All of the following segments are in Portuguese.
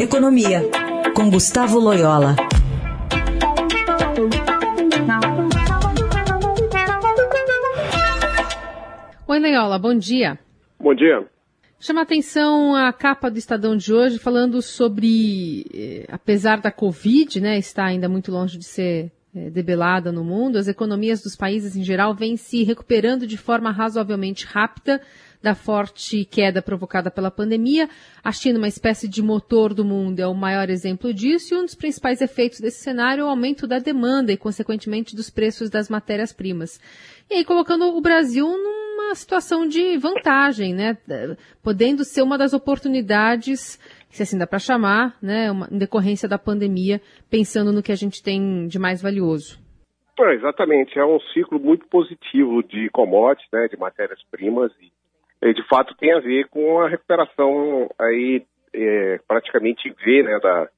Economia, com Gustavo Loyola. Oi, Loyola, bom dia. Bom dia. Chama atenção a capa do Estadão de hoje falando sobre, eh, apesar da Covid, né, está ainda muito longe de ser debelada no mundo, as economias dos países em geral vêm se recuperando de forma razoavelmente rápida da forte queda provocada pela pandemia. A China, uma espécie de motor do mundo, é o maior exemplo disso, e um dos principais efeitos desse cenário é o aumento da demanda e, consequentemente, dos preços das matérias-primas. E aí, colocando o Brasil numa situação de vantagem, né? Podendo ser uma das oportunidades, se assim dá para chamar, né? Uma, em decorrência da pandemia, pensando no que a gente tem de mais valioso. É, exatamente, é um ciclo muito positivo de commodities, né, de matérias-primas e de fato tem a ver com a recuperação aí é, praticamente V né, da,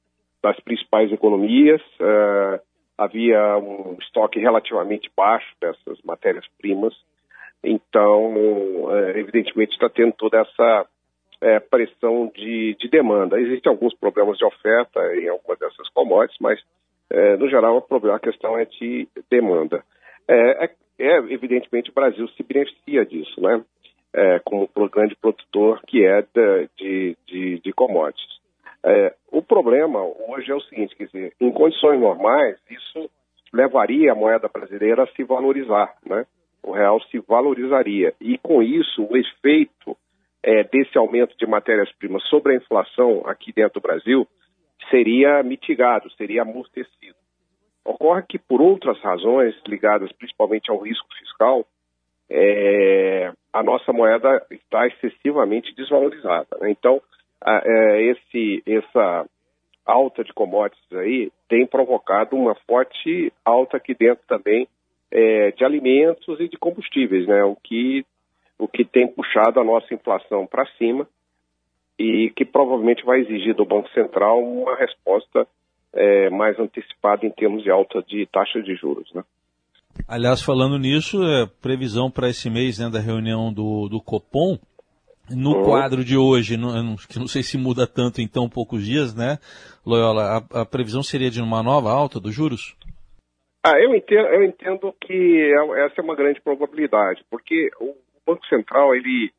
das principais economias. Uh, havia um estoque relativamente baixo dessas matérias-primas, então, é, evidentemente, está tendo toda essa é, pressão de, de, demanda. Existem alguns problemas de oferta em algumas dessas commodities, mas, é, no geral, a questão é de demanda. É, é, evidentemente, o Brasil se beneficia disso, né? é, como grande produtor que é de, de, de commodities. É, o problema hoje é o seguinte, quer dizer, em condições normais, isso levaria a moeda brasileira a se valorizar, né? O real se valorizaria. E com isso, o efeito é, desse aumento de matérias-primas sobre a inflação aqui dentro do Brasil seria mitigado, seria amortecido. Ocorre que, por outras razões, ligadas principalmente ao risco fiscal, é, a nossa moeda está excessivamente desvalorizada. Né? Então, a, é, esse, essa alta de commodities aí tem provocado uma forte alta aqui dentro também é, de alimentos e de combustíveis, né? O que, o que tem puxado a nossa inflação para cima e que provavelmente vai exigir do Banco Central uma resposta é, mais antecipada em termos de alta de taxa de juros, né? Aliás, falando nisso, é previsão para esse mês né, da reunião do, do Copom. No uhum. quadro de hoje, não, que não sei se muda tanto em tão poucos dias, né, Loyola, a, a previsão seria de uma nova alta dos juros? Ah, eu entendo, eu entendo que é, essa é uma grande probabilidade, porque o Banco Central ele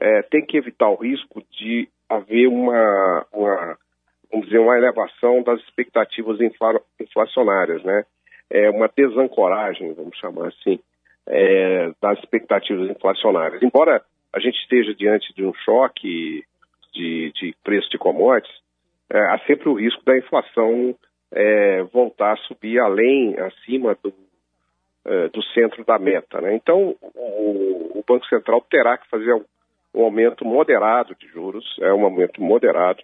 é, tem que evitar o risco de haver uma, uma, vamos dizer, uma elevação das expectativas inflacionárias, né? é, uma desancoragem, vamos chamar assim, é, das expectativas inflacionárias. Embora a gente esteja diante de um choque de, de preço de commodities, é, há sempre o risco da inflação é, voltar a subir além, acima do, é, do centro da meta. Né? Então, o, o, Banco Central terá que fazer um, um, aumento moderado de juros, é um aumento moderado,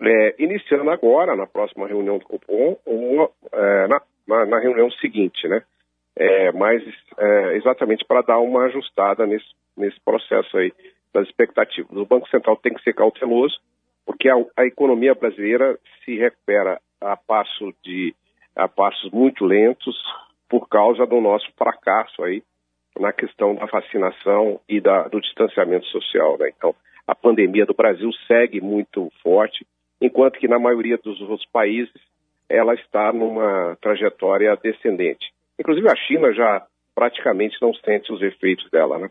é, iniciando agora, na próxima reunião do Copom, ou é, na na, na reunião seguinte, né? É, mas é, exatamente para dar uma ajustada nesse, nesse processo aí das expectativas. O Banco Central tem que ser cauteloso, porque a, a economia brasileira se recupera a passo de a passos muito lentos por causa do nosso fracasso aí na questão da vacinação e da, do distanciamento social. Né? Então, a pandemia do Brasil segue muito forte, enquanto que na maioria dos outros países ela está numa trajetória descendente. Inclusive a China já praticamente não sente os efeitos dela, né?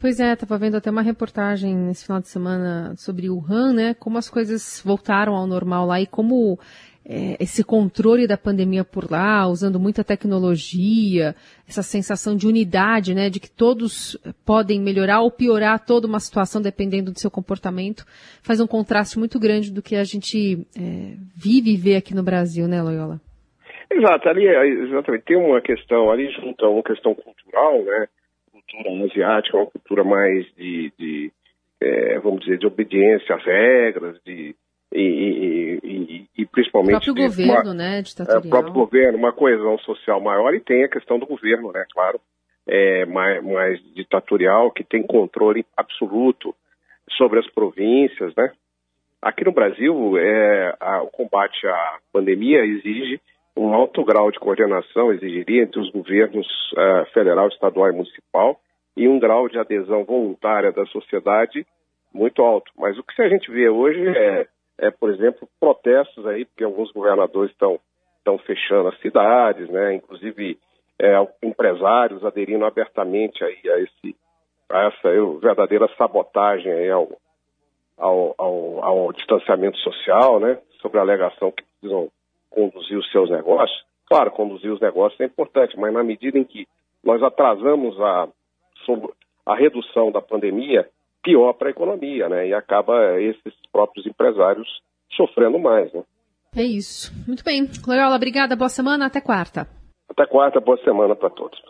Pois é, estava vendo até uma reportagem nesse final de semana sobre Wuhan, né? Como as coisas voltaram ao normal lá e como é, esse controle da pandemia por lá, usando muita tecnologia, essa sensação de unidade, né, de que todos podem melhorar ou piorar toda uma situação dependendo do seu comportamento, faz um contraste muito grande do que a gente é, vive e vê aqui no Brasil, né, Loyola? Exato, ali exatamente tem uma questão ali junto a uma questão cultural, né, cultura asiática, uma cultura mais de, de é, vamos dizer, de obediência às regras, de e, e, e, principalmente... O próprio governo, uma, né, ditatorial. É, o próprio governo, uma coesão social maior e tem a questão do governo, né, claro, é, mais, mais ditatorial, que tem controle absoluto sobre as províncias, né. Aqui no Brasil, é, a, o combate à pandemia exige um alto grau de coordenação, exigiria entre os governos uh, federal, estadual e municipal, e um grau de adesão voluntária da sociedade muito alto. Mas o que a gente vê hoje é é, por exemplo, protestos aí, porque alguns governadores estão estão fechando as cidades, né? Inclusive é, empresários aderindo abertamente aí a esse a essa verdadeira sabotagem aí ao, ao, ao, ao, distanciamento social, né? Sobre a alegação que precisam conduzir os seus negócios. Claro, conduzir os negócios é importante, mas na medida em que nós atrasamos a, a redução da pandemia, pior para a economia, né? E acaba esses próprios empresários sofrendo mais, né? É isso. Muito bem. Loyola, obrigada. Boa semana. Até quarta. Até quarta. Boa semana para todos.